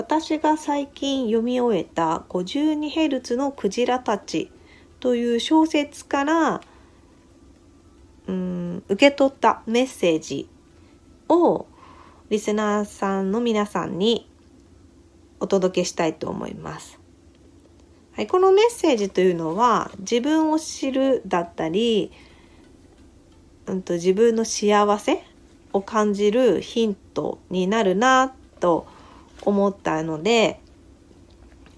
私が最近読み終えた 52Hz のクジラたちという小説からうん受け取ったメッセージをリスナーさんの皆さんにお届けしたいと思います。はい、このメッセージというのは自分を知るだったり、うんと、自分の幸せを感じるヒントになるなと思います思ったので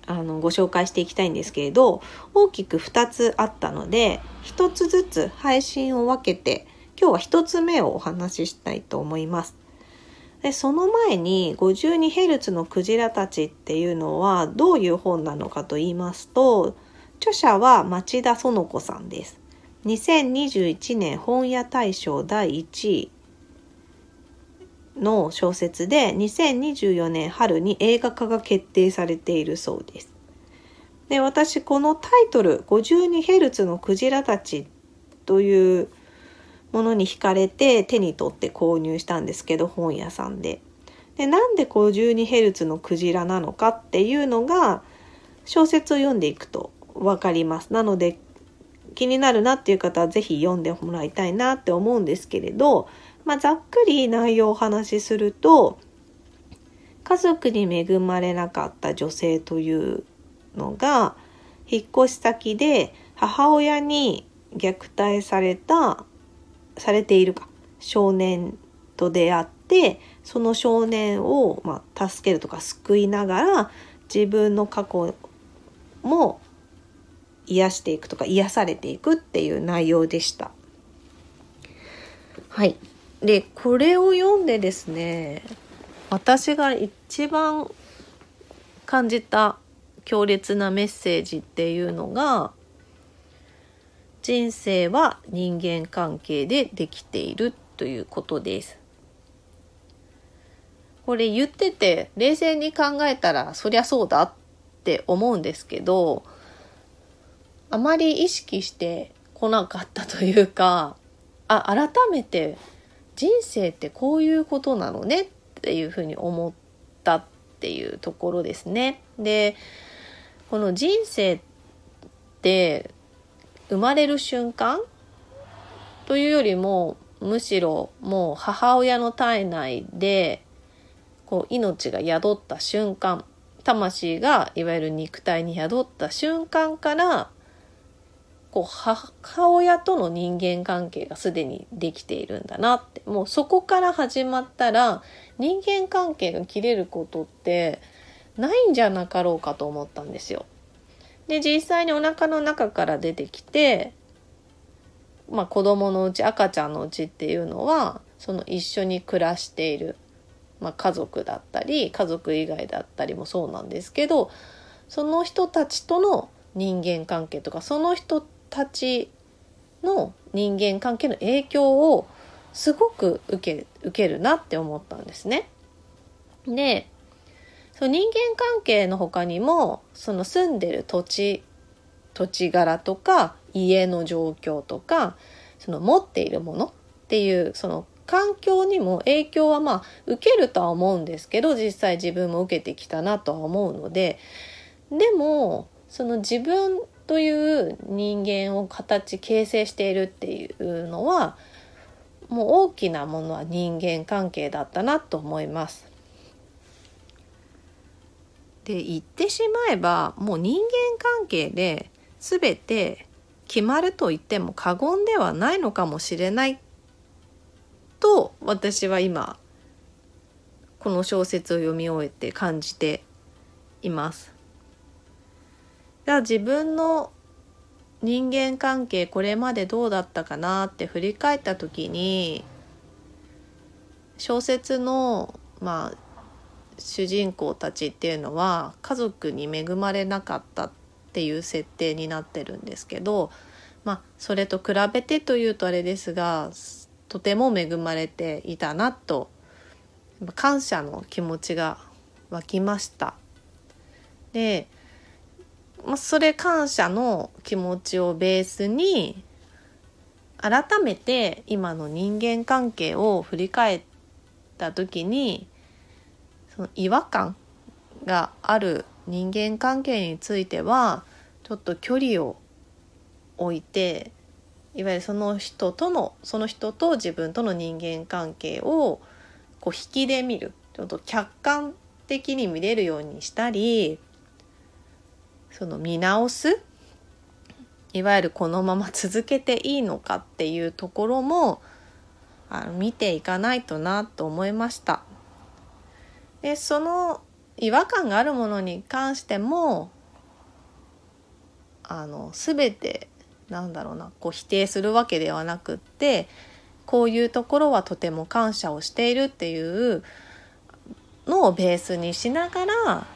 あのご紹介していきたいんですけれど大きく2つあったので1つずつ配信を分けて今日は1つ目をお話ししたいと思います。でその前に 52Hz のクジラたちっていうのはどういう本なのかと言いますと著者は町田園子さんです。2021年本屋大賞第1位の小説で2024年春に映画化が決定されているそうです。で私このタイトル 52Hz のクジラたちというものに惹かれて手に取って購入したんですけど本屋さんで。でなんで 52Hz のクジラなのかっていうのが小説を読んでいくと分かります。なので気になるなっていう方は是非読んでもらいたいなって思うんですけれど、まあ、ざっくり内容をお話しすると家族に恵まれなかった女性というのが引っ越し先で母親に虐待されたされているか少年と出会ってその少年を、まあ、助けるとか救いながら自分の過去も癒していくとか癒されていくっていう内容でした。はい。で、これを読んでですね、私が一番感じた強烈なメッセージっていうのが、人生は人間関係でできているということです。これ言ってて冷静に考えたらそりゃそうだって思うんですけどあまり意識してこなかったというかあ改めて人生ってこういうことなのねっていうふうに思ったっていうところですね。でこの人生って生まれる瞬間というよりもむしろもう母親の体内でこう命が宿った瞬間魂がいわゆる肉体に宿った瞬間からこう母親との人間関係がすでにできているんだなってもうそこから始まったら人間関係が切れることってないんじゃなかろうかと思ったんですよ。で実際にお腹の中から出てきて、まあ、子供のうち赤ちゃんのうちっていうのはその一緒に暮らしている、まあ、家族だったり家族以外だったりもそうなんですけどその人たちとの人間関係とかその人たちの人間関係の影響をすごく受け受けるなって思ったんですね。でその人間関係の他にもその住んでる土地土地柄とか家の状況とかその持っているものっていうその環境にも影響はまあ受けるとは思うんですけど実際自分も受けてきたなとは思うのででもその自分という人間を形形成しているっていうのはもう大きなものは人間関係だったなと思います。で言ってしまえばもう人間関係で全て決まると言っても過言ではないのかもしれないと私は今この小説を読み終えて感じています。じゃあ自分の人間関係これまでどうだったかなって振り返った時に小説のまあ主人公たちっていうのは家族に恵まれなかったっていう設定になってるんですけど、まあ、それと比べてというとあれですがとても恵まれていたなと感謝の気持ちが湧きました。で、まあ、それ感謝の気持ちをベースに改めて今の人間関係を振り返った時にその違和感がある人間関係についてはちょっと距離を置いていわゆるその人とのその人と自分との人間関係をこう引きで見る。ちょっと客観的に見れるようにしたりその見直す？いわゆるこのまま続けていいのかっていうところもあの見ていかないとなと思いました。でその違和感があるものに関してもあの全てなんだろうなこう否定するわけではなくってこういうところはとても感謝をしているっていうのをベースにしながら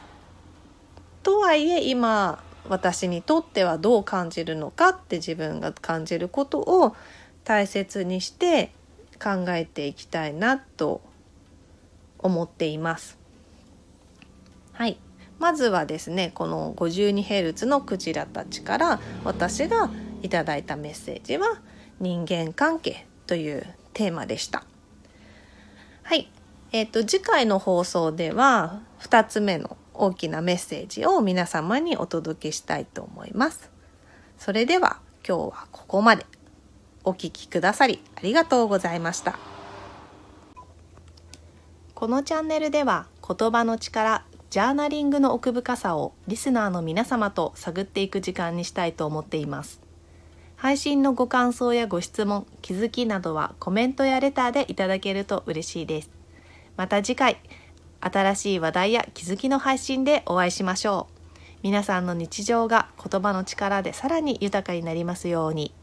とはいえ今私にとってはどう感じるのかって自分が感じることを大切にして考えていきたいなと思っています。はい。まずはですね、この 52Hz のクジラたちから私がいただいたメッセージは人間関係というテーマでした。はい。えっ、ー、と、次回の放送では2つ目の大きなメッセージを皆様にお届けしたいと思います。それでは今日はここまでお聴きくださりありがとうございました。このチャンネルでは言葉の力、ジャーナリングの奥深さをリスナーの皆様と探っていく時間にしたいと思っています。配信のご感想やご質問、気づきなどはコメントやレターでいただけると嬉しいです。また次回新しい話題や気づきの配信でお会いしましょう。皆さんの日常が言葉の力でさらに豊かになりますように。